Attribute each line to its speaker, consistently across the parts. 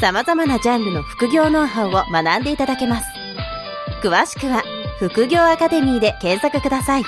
Speaker 1: 様々なジャンルの副業ノウハウを学んでいただけます。詳しくは副業アカデミーで検索ください。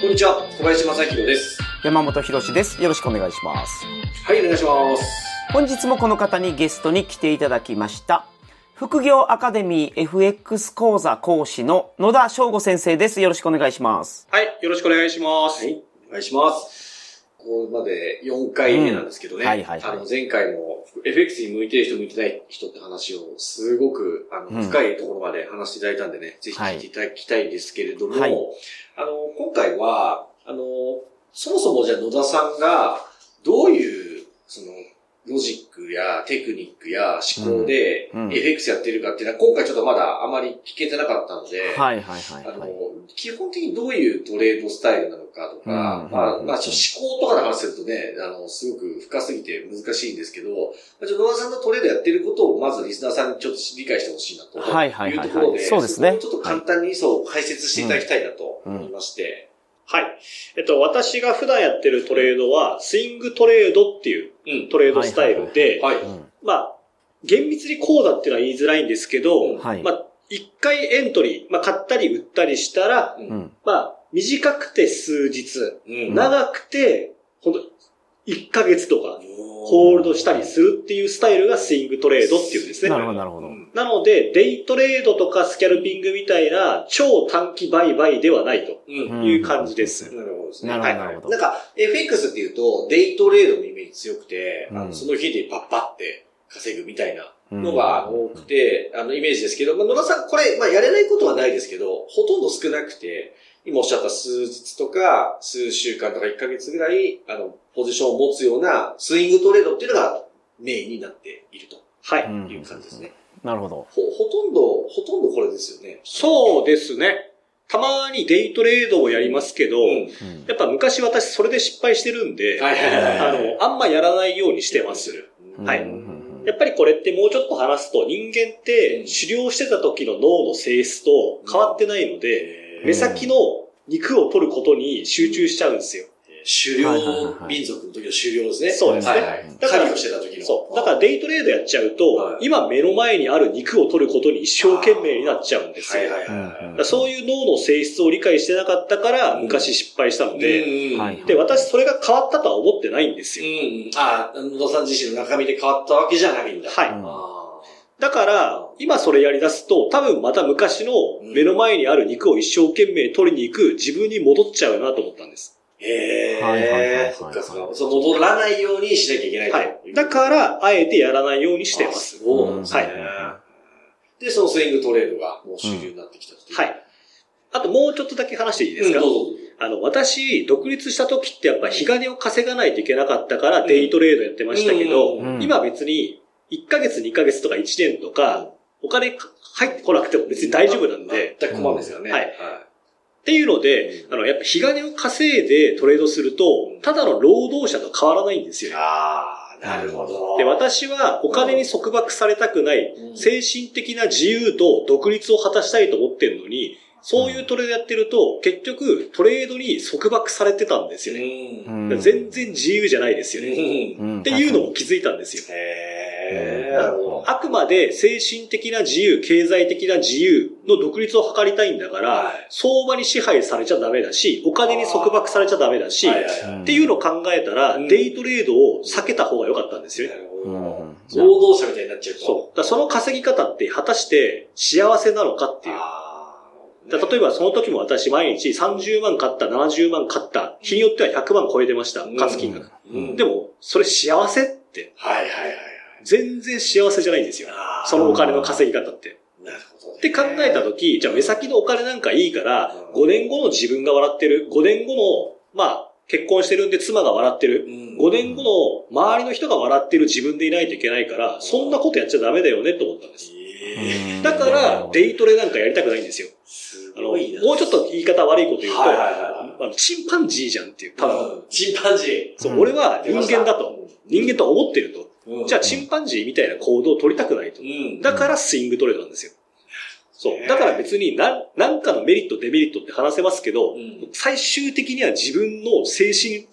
Speaker 2: こんにちは、小林正宏です。
Speaker 3: 山本博史です。よろしくお願いします。
Speaker 2: はい、お願いします。
Speaker 3: 本日もこの方にゲストに来ていただきました。副業アカデミー FX 講座講師の野田翔吾先生です。よろしくお願いします。
Speaker 4: はい、よろしくお願いします。
Speaker 2: はい、お願いします。ここまで4回目なんですけどね。
Speaker 3: うん。はいはいはい。
Speaker 2: あの、前回も FX に向いてる人、向いてない人って話を、すごく、あの、
Speaker 3: うん。
Speaker 2: 深いところまで話していただいたんでね、ぜひ聞いていただきたいんですけれども、
Speaker 3: はい
Speaker 2: あの、今回は、あの、そもそもじゃあ野田さんが、どういう、その、ロジックやテクニックや思考で FX やってるかっていうのは、今回ちょっとまだあまり聞けてなかったので、
Speaker 3: はいはいはい
Speaker 2: あの
Speaker 3: はい。、
Speaker 2: 基本的にどういうトレードスタイルなのかとか、
Speaker 3: うん
Speaker 2: まあ、
Speaker 3: うん
Speaker 2: まあ、ちょっと思考とかの話するとね、あの、すごく深すぎて難しいんですけど、まあ、ちょっと野田さんのトレードやってることを、まずリスナーさんにちょっと理解してほしいなと。
Speaker 3: はいはいはいはい
Speaker 2: いうところで、
Speaker 3: そうですね
Speaker 2: ちょっと簡単にそう、解説していただきたいなと思いまして。
Speaker 4: はい。えっと、私が普段やってるトレードは、スイングトレードっていう
Speaker 2: うん。
Speaker 4: トレードスタイルで、まあ、厳密にこうだっていうのは言いづらいんですけど、
Speaker 3: はい。
Speaker 4: まあ、一回エントリー、まあ、買ったり売ったりしたら、
Speaker 3: うん。
Speaker 4: まあ、短くて数日、
Speaker 2: うん。
Speaker 4: 長くて、ほんと、1ヶ月とか、ホールドしたりするっていうスタイルがスイングトレードっていうんですね。
Speaker 3: なるほどなるほど。
Speaker 4: なので、デイトレードとかスキャルピングみたいな超短期売買ではないと
Speaker 2: うん。
Speaker 4: いう感じです。
Speaker 2: なるほどですね。
Speaker 3: なるほどなるほど
Speaker 2: なんか、FX っていうと、デイトレードのイメージ強くて、あ
Speaker 3: うん
Speaker 2: のその日でパッパって稼ぐみたいな
Speaker 3: うん
Speaker 2: のが多くて、あの、イメージですけど、まあ、野田さん、これ、まあ、やれないことはないですけど、ほとんど少なくて、今おっしゃった数日とか、数週間とか1ヶ月ぐらい、あの、ポジションを持つようなスイングトレードっていうのがメインになっていると
Speaker 4: はい。
Speaker 3: うん
Speaker 2: いう感じですね。
Speaker 3: なるほど。
Speaker 2: ほ、ほとんど、ほとんどこれですよね。
Speaker 4: そうですね。たまにデイトレードをやりますけど、
Speaker 2: うん。
Speaker 3: うん
Speaker 4: やっぱ昔私それで失敗してるんで、
Speaker 2: はいはいはい
Speaker 4: あ
Speaker 2: はい。
Speaker 4: の、あんまやらないようにしてます。はい
Speaker 3: うんうん
Speaker 4: やっぱりこれってもうちょっと話すと人間って狩猟してた時の脳の性質と変わってないので、目先の肉を取ることに集中しちゃうんですよ。
Speaker 2: 狩猟民族の時の狩猟ですね。
Speaker 4: そうですね
Speaker 2: はいはい
Speaker 4: だから
Speaker 2: 狩りをしてた時の。
Speaker 4: そう。だからデイトレードやっちゃうと、
Speaker 2: はい
Speaker 4: 今目の前にある肉を取ることに一生懸命になっちゃうんですよ。
Speaker 2: はいはいはい
Speaker 4: そういう脳の性質を理解してなかったから、昔失敗したので、
Speaker 2: うん
Speaker 3: はい
Speaker 4: で、私それが変わったとは思ってないんです
Speaker 2: う
Speaker 4: よ。
Speaker 2: ん。あ、野田さん自身の中身で変わったわけじゃないんだ。
Speaker 4: はい
Speaker 3: うん
Speaker 2: あ
Speaker 4: だから、今それやり出すと、多分また昔の目の前にある肉を一生懸命取りに行く自分に戻っちゃうなと思ったんです。
Speaker 2: ーへ
Speaker 3: はいはいはいはい
Speaker 2: え。そっかそっか。そう戻らないようにしなきゃいけないと
Speaker 4: はい。だから、あえてやらないようにしてます。
Speaker 2: そうなんですね
Speaker 4: は。
Speaker 2: で、そのスイングトレードがもう主流になってきたっていう。
Speaker 4: はい。あともうちょっとだけ話していいですか、
Speaker 2: うんどうぞ。
Speaker 4: あの、私、独立した時ってやっぱ日金を稼がないといけなかったから、デイトレードやってましたけど、今別に、1ヶ月、2ヶ月とか1年とか、お金か入ってこなくても別に大丈夫なんで、
Speaker 2: 全く困るんですよね。
Speaker 4: はいっていうので、あの、やっぱ日金を稼いでトレードすると、ただの労働者と変わらないんですよね。
Speaker 2: ああ、なるほど。
Speaker 4: で、私はお金に束縛されたくない、
Speaker 2: うん
Speaker 4: 精神的な自由と独立を果たしたいと思ってるのに、そういうトレードやってると、結局トレードに束縛されてたんですよね。
Speaker 2: うん。
Speaker 3: うん
Speaker 4: 全然自由じゃないですよね。
Speaker 2: うん。
Speaker 3: うん
Speaker 4: っていうのも気づいたんですよ。
Speaker 2: へ
Speaker 4: あくまで精神的な自由、経済的な自由の独立を図りたいんだから、
Speaker 2: はい。
Speaker 4: 相場に支配されちゃダメだし、お金に束縛されちゃダメだし、
Speaker 2: はいはい。はい
Speaker 4: っていうのを考えたら、
Speaker 2: うん。
Speaker 4: デイトレードを避けた方が良かったんですよ。ね。
Speaker 2: 労働者みたいになっちゃうと。
Speaker 4: そう。だその稼ぎ方って果たして幸せなのかっていう。
Speaker 2: あー。
Speaker 4: だから例えばその時も私毎日30万買った、70万買った、日によっては100万超えてました、勝つ金額。
Speaker 2: うん。
Speaker 4: でも、それ幸せって、
Speaker 2: はいはいはいはい。
Speaker 4: 全然幸せじゃないんですよ。そのお金の稼ぎ方って。
Speaker 2: なるほどね。
Speaker 4: って考えた時、じゃあ目先のお金なんかいいから
Speaker 2: う、ん
Speaker 4: 5年後の自分が笑ってる、5年後の、まあ、結婚してるんで妻が笑ってる。
Speaker 2: うん
Speaker 4: 5年後の周りの人が笑ってる自分でいないといけないから、そんなことやっちゃダメだよねと思ったんです。
Speaker 2: え
Speaker 4: だから、デイトレなんかやりたくないんですよ。あの。もうちょっと言い方悪いこと言うと、
Speaker 2: はいはいはい
Speaker 4: あのチンパンジーじゃんっていう。ただの
Speaker 2: うんチンパンジー。
Speaker 4: そう、
Speaker 3: うん
Speaker 4: 俺は人間だと。人間と思ってると。
Speaker 2: うん
Speaker 4: じゃあ、チンパンジーみたいな行動を取りたくないと
Speaker 2: う。ん。
Speaker 4: だからスイングトレードなんですよ。そう。だから別に何、なんかのメリット、デメリットって話せますけど、
Speaker 2: うん
Speaker 4: 最終的には自分の精神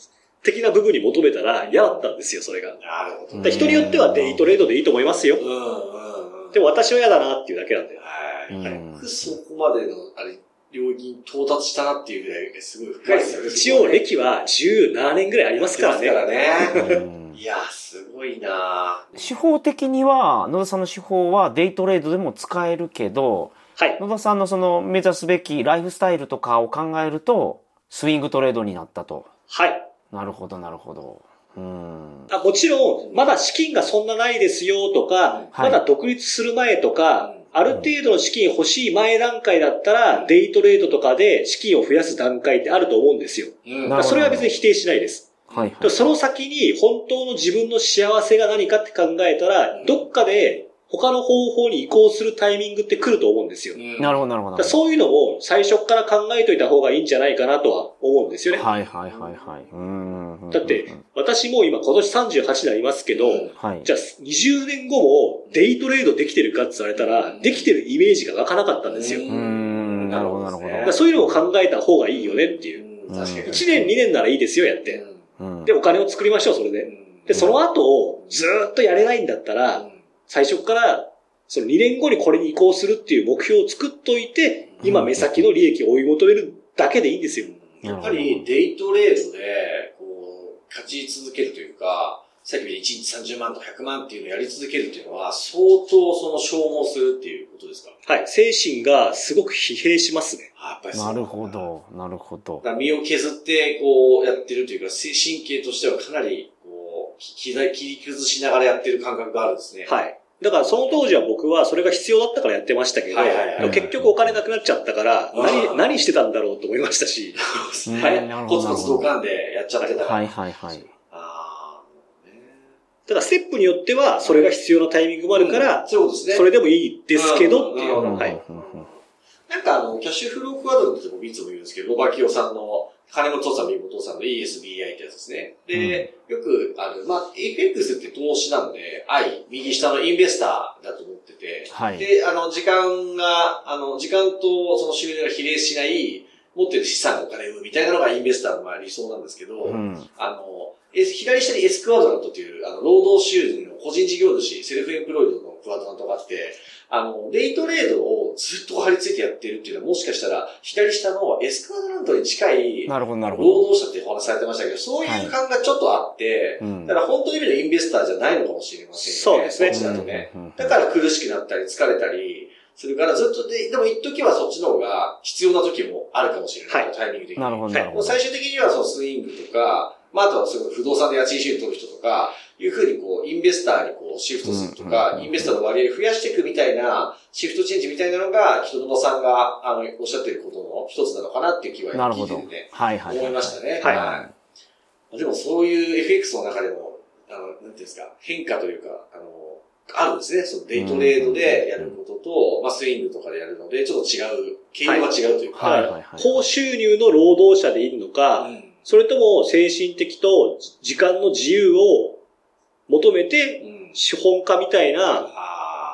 Speaker 4: 的な部分に求めたら嫌だったんですよ、それが。
Speaker 2: なるほど。
Speaker 4: 人によってはデイトレードでいいと思いますよ
Speaker 2: う。んうんうん。
Speaker 4: でも私は嫌だなっていうだけなんで。
Speaker 2: はい。そこまでの、あれ、領域に到達したなっていうぐらい、すごい深いですよね。
Speaker 4: 一応歴は17年ぐらいありますからね。
Speaker 2: からね。
Speaker 3: うん
Speaker 2: いや、すごいな
Speaker 3: 手法的には、野田さんの手法はデイトレードでも使えるけど、
Speaker 4: はい。
Speaker 3: 野田さんのその目指すべきライフスタイルとかを考えると、スイングトレードになったと。
Speaker 4: はい。
Speaker 3: なるほど、なるほど。うん。
Speaker 4: あもちろん、まだ資金がそんなないですよとか、
Speaker 3: はい
Speaker 4: まだ独立する前とか、
Speaker 2: うん
Speaker 4: ある程度の資金欲しい前段階だったら、デイトレードとかで資金を増やす段階ってあると思うんですよ。
Speaker 2: うん
Speaker 4: それは別に否定しないです。
Speaker 3: はいはい。
Speaker 4: その先に本当の自分の幸せが何かって考えたら、
Speaker 2: うん
Speaker 4: どっかで他の方法に移行するタイミングって来ると思うんですよ。
Speaker 2: うん
Speaker 3: なるほど、なるほど。
Speaker 4: そういうのも最初から考えといた方がいいんじゃないかなとは思うんですよね。
Speaker 3: はいはいはいはい。うん。
Speaker 4: だって、私も今今年38になりますけど、
Speaker 2: うん
Speaker 3: はい。
Speaker 4: じゃあ20年後もデイトレードできてるかって言われたら、できてるイメージが湧かなかったんですよ。
Speaker 2: う
Speaker 3: んなるほどなるほど
Speaker 4: らそういうのを考えた方がいいよねっていう。
Speaker 2: うん確かに。
Speaker 4: 1年2年ならいいですよ、やって。
Speaker 3: うん
Speaker 4: で、お金を作りましょう、それで。で、その後、ずーっとやれないんだったら、最初から、その2年後にこれに移行するっていう目標を作っといて、今目先の利益を追い求めるだけでいいんですよ。
Speaker 2: やっぱりデイトレードで、こう、勝ち続けるというか、さっきみたいに1日30万とか100万っていうのをやり続けるっていうのは、相当その消耗するっていうことですか？
Speaker 4: はい。精神がすごく疲弊しますね。
Speaker 2: あやっぱりそう
Speaker 3: なるほ。ど、なるほど
Speaker 2: 身を削って、こう、やってるというか、せ神経としてはかなり、こう、き切り切り崩しながらやってる感覚があるんですね。
Speaker 4: はい。だからその当時は僕はそれが必要だったからやってましたけど、
Speaker 2: はいはいはい
Speaker 3: はい
Speaker 4: 結局お金なくなっちゃったから、何、何してたんだろうと思いましたし、
Speaker 3: うん
Speaker 2: はいコツコツドカンでやっちゃってたから。
Speaker 3: はいはいはい。
Speaker 2: ああ、ね
Speaker 4: ただステップによってはそれが必要なタイミングもあるから、
Speaker 2: そうですね。
Speaker 4: それでもいいですけどっていう。
Speaker 2: うん
Speaker 4: はい。
Speaker 3: うんうんうん
Speaker 2: なんかあの、キャッシュフロークワドルって僕いつも言うんですけど、ロバキオさんの、金本さん、身本さんの ESBI ってやつですね。で、よくある、まあ、FX って投資なので、I、右下のインベスターだと思ってて、
Speaker 3: はい。
Speaker 2: で、あの、時間が、あの、時間とその収入が比例しない、持ってる資産のお金を生むみたいなのがインベスターのまあ理想なんですけど、
Speaker 3: うん。
Speaker 2: あの、え左下にエスクワドラントという、あの、労働収入の個人事業主、セルフエンプロイドのクワドラントがあって、あの、デイトレードをずっと張り付いてやってるっていうのは、もしかしたら、左下のエスクワドラントに近い、
Speaker 3: なるほどなるほ
Speaker 2: 労
Speaker 3: ど。
Speaker 2: 働者ってお話されてましたけど、そういう感がちょっとあって、
Speaker 3: うん
Speaker 2: だから本当の意味のインベスターじゃないのかもしれませんよね。
Speaker 4: そうですね
Speaker 2: そっちだとね。だから苦しくなったり疲れたりするからずっとで、でも一時はそっちの方が必要な時もあるかもしれない。
Speaker 4: はい
Speaker 2: タイミング的に。
Speaker 3: なるほどなるほど。
Speaker 2: 最終的にはそのスイングとか、まあ、あとはすごい不動産で家賃収入取る人とか、いうふうにこう、インベスターにこう、シフトするとか、
Speaker 3: うん
Speaker 2: インベスターの割合を増やしていくみたいな、シフトチェンジみたいなのが、人野さんが、あの、おっしゃってることの一つなのかなっていう気は聞いててね。。
Speaker 3: はいはい。
Speaker 2: 思いましたね。
Speaker 4: はい
Speaker 2: い。でもそういう FX の中でも、あの、なんていうんですか、変化というか、あの、あるんですね。そのデイトレードでやることと、まあスイングとかでやるので、ちょっと違う、経路が違うというか。
Speaker 3: はいはいはい。
Speaker 4: 高収入の労働者でいるのか、
Speaker 2: うん
Speaker 4: それとも精神的と時間の自由を求めて
Speaker 2: うん
Speaker 4: 資本家みたいな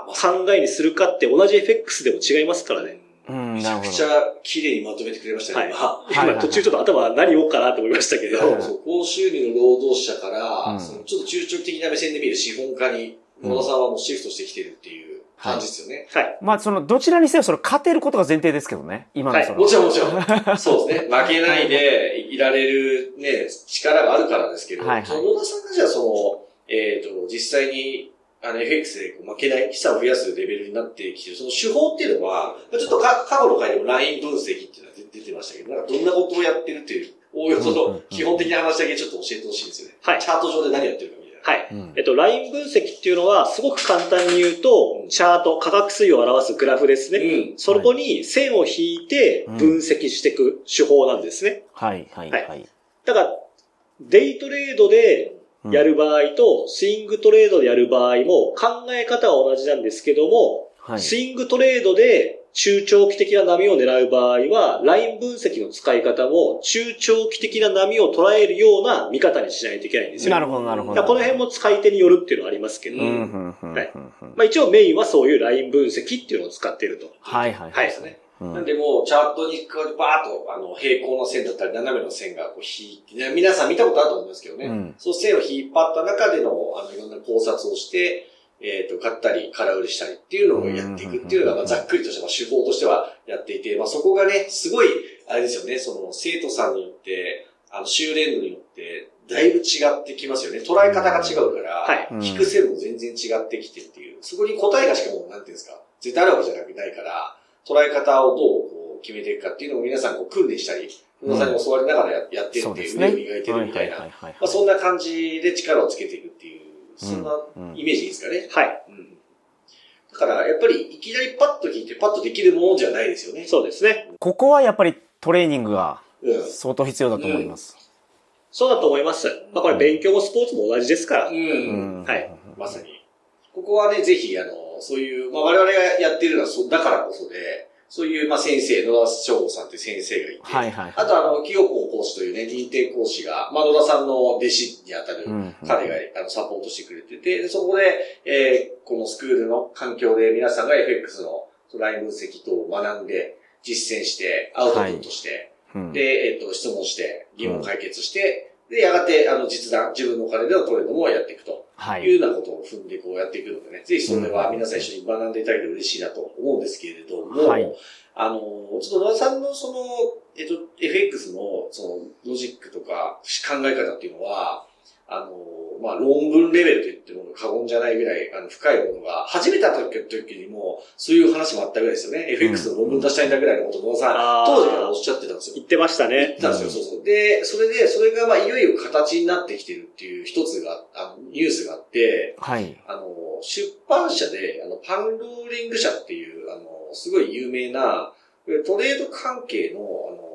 Speaker 4: 考えにするかって同じ FX でも違いますからね。
Speaker 3: うん、
Speaker 2: めち。ゃくちゃ綺麗にまとめてくれましたね、今。
Speaker 3: はいはい
Speaker 4: 今途中ちょっと頭何言おうかなと思いましたけど、
Speaker 2: 高収入の労働者から、
Speaker 3: うん
Speaker 2: そのちょっと中長期的な目線で見る資本家に、
Speaker 3: うん
Speaker 2: 野田さんはもうシフトしてきてるっていう感じですよね。
Speaker 4: はい。
Speaker 3: まあ、その、どちらにせよ、それ勝てることが前提ですけどね。今のその。
Speaker 2: もちろんもちろん。そうですね。負けないでいられるね、力があるからですけど、
Speaker 3: はいはい
Speaker 2: その野田さんがじゃあその、えっ、と、実際に、あの、FX でこう負けない、資産を増やすレベルになってきてる、その手法っていうのは、まあちょっとか過去の回でもライン分析っていうのが出出てましたけど、なんかどんなことをやってるっていう、おおよその基本的な話だけちょっと教えてほしいんですよね。
Speaker 4: はい
Speaker 2: チャート上で何やってるかみたいな。
Speaker 4: はい。
Speaker 3: うん
Speaker 4: えっと、ライン分析っていうのは、すごく簡単に言うと、チャート、価格推移を表すグラフですね。
Speaker 2: うん。
Speaker 4: そこに線を引いて分析していく手法なんですね。
Speaker 3: はいはいはい。
Speaker 4: だから、デイトレードでやる場合と、スイングトレードでやる場合も考え方は同じなんですけども、
Speaker 3: はい。
Speaker 4: スイングトレードで中長期的な波を狙う場合は、ライン分析の使い方も中長期的な波を捉えるような見方にしないといけないんですよ。
Speaker 3: なるほど、なるほど。
Speaker 4: この辺も使い手によるっていうのはありますけど、一応メインはそういうライン分析っていうのを使っていると。
Speaker 3: はい、はい。
Speaker 4: はい
Speaker 2: ですね。
Speaker 3: うん。
Speaker 2: なんでもう、チャートにこうバーッと、あの、平行の線だったり、斜めの線がこう引いて、ね皆さん見たことあると思いますけどね。
Speaker 3: うん。
Speaker 2: そう線を引っ張った中での、あの、いろんな考察をして、えっ、と、買ったり、空売りしたりっていうのをやっていくっていうのが、まあ、ざっくりとしたまあ手法としてはやっていて、まあ、そこがね、すごい、あれですよね、その、生徒さんによって、あの、修練度によって、だいぶ違ってきますよね。捉え方が違うから、
Speaker 4: はい。
Speaker 3: うん
Speaker 2: 引く線も全然違ってきてっていう、そこに答えがしかも、なんていうんですか、絶対あるわけじゃなくないから、捉え方をどうこう決めていくかっていうのを皆さんこう訓練したり、皆さんに教わりながらややってるっていう、
Speaker 3: そうですね。
Speaker 2: 腕を磨いてるみたいな、そんな感じで力をつけていくっていう、そんな
Speaker 3: うん
Speaker 2: イメージですかね。
Speaker 4: はい。
Speaker 2: うんだから、やっぱり、いきなりパッと聞いてパッとできるものじゃないですよね。
Speaker 4: そうですね。
Speaker 3: ここはやっぱりトレーニングが
Speaker 2: うん。
Speaker 3: 相当必要だと思います。
Speaker 4: そうだと思います。まあこれ勉強もスポーツも同じですから。
Speaker 2: う。
Speaker 3: うんん
Speaker 4: はい。
Speaker 2: まさに。ここはね、ぜひ、あの、そういう、まあ、我々がやってるのはそう、だからこそで、そういう、まあ、先生、野田翔吾さんって先生がいて、
Speaker 3: はいはい。
Speaker 2: あと、あの、清子講師というね、認定講師が、まあ、野田さんの弟子にあたる、
Speaker 3: うん
Speaker 2: 彼が、あの、サポートしてくれてて、でそこで、えーこのスクールの環境で皆さんが FX のライン分析等を学んで、実践して、アウトプットして、
Speaker 3: うん。
Speaker 2: で、えっ、と、質問して、疑問解決して、で、やがて、あの、実弾、自分のお金でのトレードもやっていくと。
Speaker 3: はい。
Speaker 2: いうようなことを踏んでこうやっていくのでね、ぜひそれは皆さん一緒に学んでいただけて嬉しいなと思うんですけれども、
Speaker 3: はい。
Speaker 2: あの、ちょっと野田さんのその、えっと、FX のそのロジックとか考え方っていうのは、あの、まあ、論文レベルと言っても過言じゃないぐらい、あの、深いものが、初めた時時にも、そういう話もあったぐらいですよね。FX の論文出したいんだぐらいのことを野田さん、当時からおっしゃってたんですよ。
Speaker 4: 言ってました
Speaker 2: 言っ。たんですよ、そうそう。で、それで、それが、まあ、いよいよ形になってきてるっていう一つが、あの、ニュースがあって、
Speaker 3: はい。
Speaker 2: あの、出版社で、あの、パンローリング社っていう、あの、すごい有名な、トレード関係の、あの、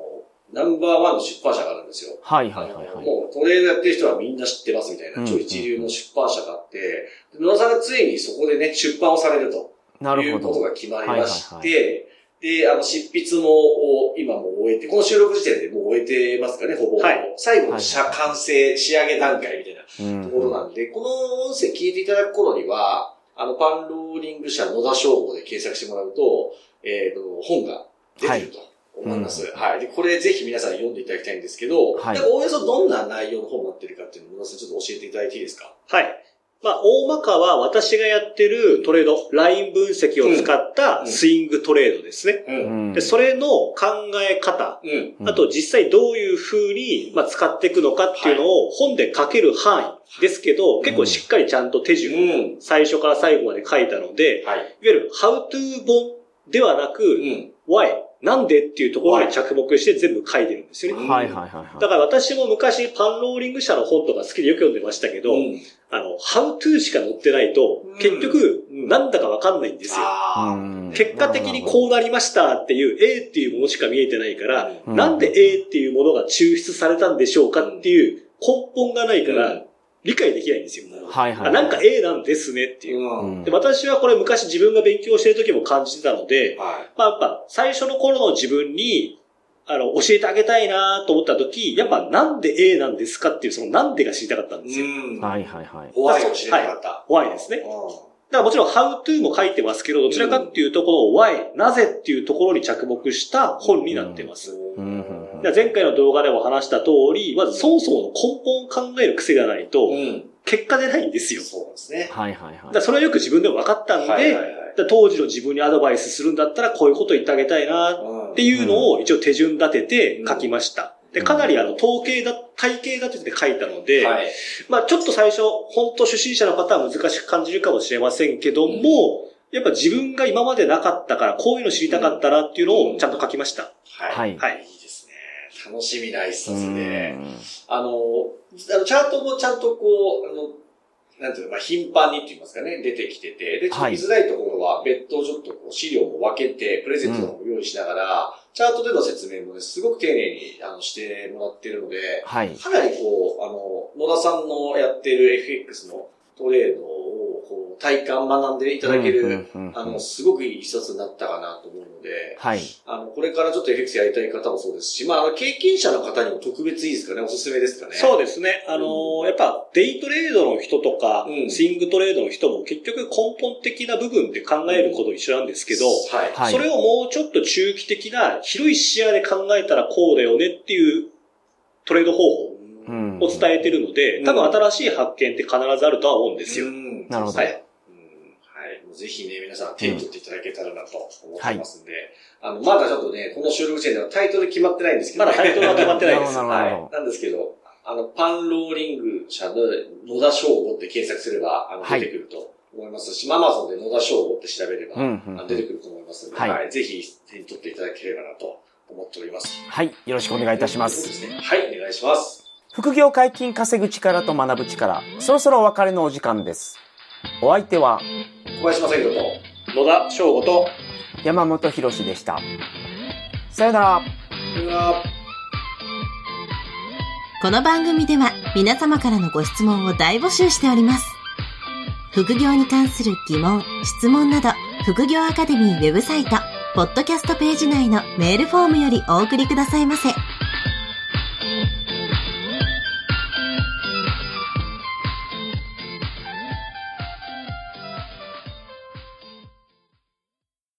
Speaker 2: ナンバーワンの出版社があるんですよ。
Speaker 3: はいはいはいはい。
Speaker 2: もうトレードやってる人はみんな知ってますみたいな、
Speaker 3: うん
Speaker 2: 超一流の出版社があって、で野田さんがついにそこでね、出版をされると。
Speaker 3: なるほど。
Speaker 2: いうことが決まりまして、
Speaker 3: はいはい
Speaker 2: で、あの、執筆も、お今もう終えて、この収録時点でもう終えてますかね、ほぼ。
Speaker 4: はい
Speaker 2: 最後の写
Speaker 3: はい
Speaker 2: 完成、仕上げ段階みたいな
Speaker 3: うん
Speaker 2: ところなんで、この音声聞いていただく頃には、あの、パンローリング社野田翔吾で検索してもらうと、えっ、と、本が出てると思います。はい、で、これぜひ皆さん読んでいただきたいんですけど、
Speaker 3: はい
Speaker 2: おおよそどんな内容の本になってるかっていうのを野田さんちょっと教えていただいていいですか？
Speaker 4: はい。まあ、大まかは私がやってるトレード、ライン分析を使ったスイングトレードですね。
Speaker 2: う。
Speaker 3: うんん
Speaker 4: で、それの考え方、
Speaker 2: うん。
Speaker 3: うん
Speaker 4: あと実際どういう風に、まあ、使っていくのかっていうのを本で書ける範囲ですけど、結構しっかりちゃんと手順、
Speaker 2: うん。
Speaker 4: 最初から最後まで書いたので、いわ
Speaker 2: はい。
Speaker 4: ゆる how to 本ではなく、
Speaker 2: うん。
Speaker 4: why、なんでっていうところに着目して全部書いてるんですよね。
Speaker 2: うん
Speaker 3: はいはいはいはい。
Speaker 4: だから私も昔パンローリング社の本とか好きでよく読んでましたけど、
Speaker 2: うん。
Speaker 4: あの、how to しか載ってないと
Speaker 2: うん、
Speaker 4: 結局、
Speaker 2: うん。
Speaker 4: なんだかわかんないんですよ。
Speaker 2: あ
Speaker 3: うん
Speaker 4: 結果的にこうなりましたっていう A っていうものしか見えてないから、
Speaker 3: うん。
Speaker 4: なんで A っていうものが抽出されたんでしょうかっていう根本がないから
Speaker 2: うん、
Speaker 4: 理解できないんですよ。
Speaker 3: はいはい。
Speaker 4: あなんか A なんですねっていう。
Speaker 2: うん。
Speaker 4: で私はこれ昔自分が勉強してる時も感じてたので、
Speaker 2: は
Speaker 4: まあやっぱ最初の頃の自分に、あの、教えてあげたいなと思った時、やっぱなんで A なんですかっていうそのなんでが知りたかったんですよ。
Speaker 2: い。うん。
Speaker 3: はいはいはい。
Speaker 2: 怖いかもしれなかった。
Speaker 4: why ですね。
Speaker 2: う
Speaker 4: だからもちろん how to も書いてますけど、どちらかっていうとこの why、なぜっていうところに着目した本になってます。
Speaker 3: うんうん
Speaker 4: 前回の動画でも話した通り、まずそもそもの根本を考える癖がないと
Speaker 2: ん。、うん。
Speaker 4: 結果出ないんですよ。
Speaker 2: そうですね。
Speaker 3: はいはいはい
Speaker 4: だ。それはよく自分でも分かったんで、
Speaker 2: はいはいはい
Speaker 4: 当時の自分にアドバイスするんだったらこういうこと言ってあげたいな
Speaker 2: うん
Speaker 4: っていうのを一応手順立てて書きました。で、
Speaker 3: うん
Speaker 4: かなりあの、統計だ、体系立てて書いたので、
Speaker 2: はい。
Speaker 4: まあちょっと最初、本当初心者の方は難しく感じるかもしれませんけども、やっぱ自分が今までなかったから、こういうの知りたかったなっていうのをちゃんと書きました。
Speaker 2: はい。
Speaker 3: はい
Speaker 4: はい。
Speaker 2: 楽しみな一冊
Speaker 3: う
Speaker 2: で。
Speaker 3: ん
Speaker 2: あの、あのチャートもちゃんとこう、あの、なんていうの、まあ、頻繁にって言いますかね、出てきてて、で、ちょっと
Speaker 3: はい
Speaker 2: 見づらいところは、別途ちょっとこう資料も分けて、プレゼントも用意しながら、チャートでの説明もね、すごく丁寧にあのしてもらってるので、
Speaker 3: はい。
Speaker 2: かなりこう、あの、野田さんのやってる FX のトレードを、こう、体感学んでいただけ
Speaker 3: うん
Speaker 2: る、
Speaker 3: うんうんうん
Speaker 2: あの、すごくいい一冊になったかなと思うので、
Speaker 3: はい。
Speaker 2: あの、これからちょっと FX やりたい方もそうですし、まあ、経験者の方にも特別いいですかね、おすすめですかね。
Speaker 4: そうですね。あのーやっぱデイトレードの人とか、
Speaker 2: うん
Speaker 4: スイングトレードの人も結局根本的な部分で考えること一緒なんですけど、
Speaker 2: はい。
Speaker 3: はい
Speaker 4: それをもうちょっと中期的な広い視野で考えたらこうだよねっていうトレード方法
Speaker 3: うん
Speaker 4: を伝えてるので、多分新しい発見って必ずあるとは思うんですよ。
Speaker 2: うん
Speaker 3: なるほど
Speaker 2: はい。ぜひね、皆さん手に取っていただけたらなと思ってますんで、あの、まだちょっとね、この収録時点ではタイトル決まってないんですけど、
Speaker 4: まだタイトルは決まってないです。
Speaker 2: はい。なんですけど、あの、パンローリング社の野田翔吾って検索すれば、あの、
Speaker 3: はい
Speaker 2: 出てくると思いますし、アマゾンで野田翔吾って調べれば、
Speaker 3: うんうん
Speaker 2: あの出てくると思いますので、
Speaker 3: はい
Speaker 2: はい。ぜひ手に取っていただければなと思っております。
Speaker 3: はい。よろしくお願いいたしま。
Speaker 2: そうですすね。はい、お願いします。
Speaker 3: 副業解禁稼ぐ力と学ぶ力。そろそろお別れのお時間です。お相手は
Speaker 2: 小林正宏と、
Speaker 4: 野田翔吾と、
Speaker 3: 山本博史でした。さよなら。
Speaker 2: さよなら
Speaker 1: この番組では皆様からのご質問を大募集しております。副業に関する疑問、質問など、副業アカデミーウェブサイト、ポッドキャストページ内のメールフォームよりお送りくださいませ。